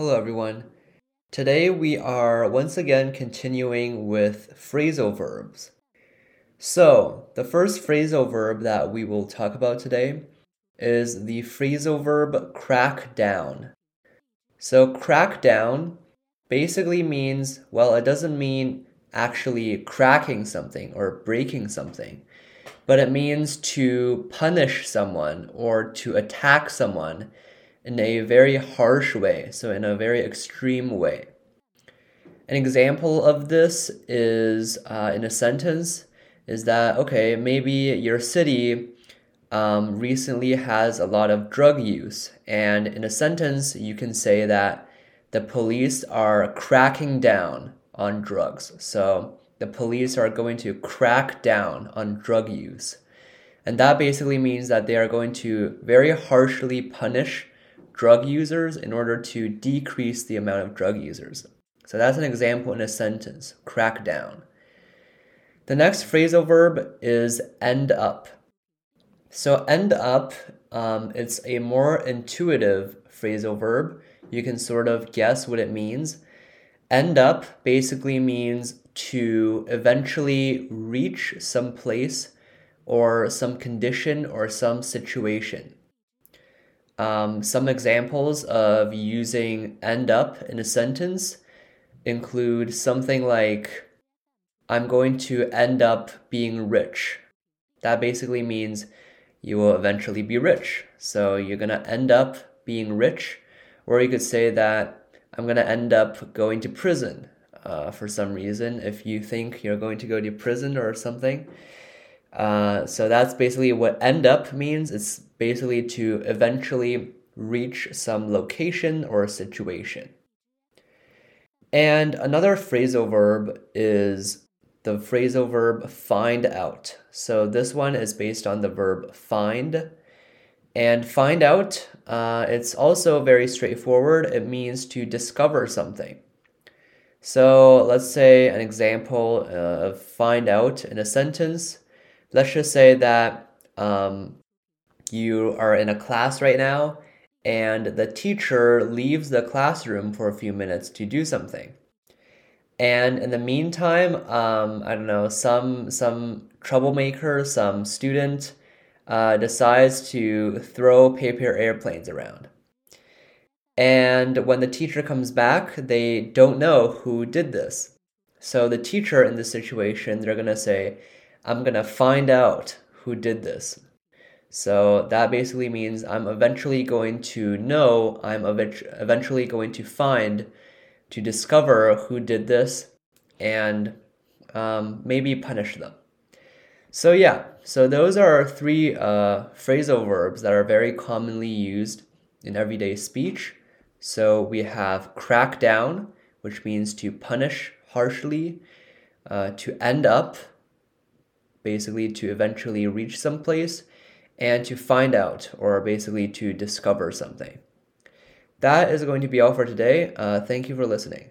Hello, everyone. Today we are once again continuing with phrasal verbs. So, the first phrasal verb that we will talk about today is the phrasal verb crack down. So, crack down basically means, well, it doesn't mean actually cracking something or breaking something, but it means to punish someone or to attack someone in a very harsh way, so in a very extreme way. An example of this is uh, in a sentence is that, okay, maybe your city um, recently has a lot of drug use, and in a sentence, you can say that the police are cracking down on drugs. So the police are going to crack down on drug use. And that basically means that they are going to very harshly punish drug users in order to decrease the amount of drug users. So that's an example in a sentence crack down. The next phrasal verb is end up. So, end up, um, it's a more intuitive phrasal verb. You can sort of guess what it means. End up basically means to eventually reach some place or some condition or some situation. Um, some examples of using end up in a sentence include something like, I'm going to end up being rich. That basically means you will eventually be rich. So you're going to end up being rich. Or you could say that I'm going to end up going to prison uh, for some reason if you think you're going to go to prison or something. Uh, so that's basically what end up means. It's basically to eventually reach some location or situation. And another phrasal verb is the phrasal verb find out. So this one is based on the verb find. And find out, uh, it's also very straightforward. It means to discover something. So let's say an example uh, of find out in a sentence let's just say that um, you are in a class right now and the teacher leaves the classroom for a few minutes to do something. And in the meantime um, i don't know some some troublemaker some student uh, decides to throw paper airplanes around. And when the teacher comes back they don't know who did this. So the teacher in this situation they're going to say I'm gonna find out who did this. So that basically means I'm eventually going to know, I'm eventually going to find, to discover who did this and um, maybe punish them. So, yeah, so those are three uh, phrasal verbs that are very commonly used in everyday speech. So, we have crack down, which means to punish harshly, uh, to end up, basically to eventually reach some place and to find out or basically to discover something. That is going to be all for today. Uh, thank you for listening.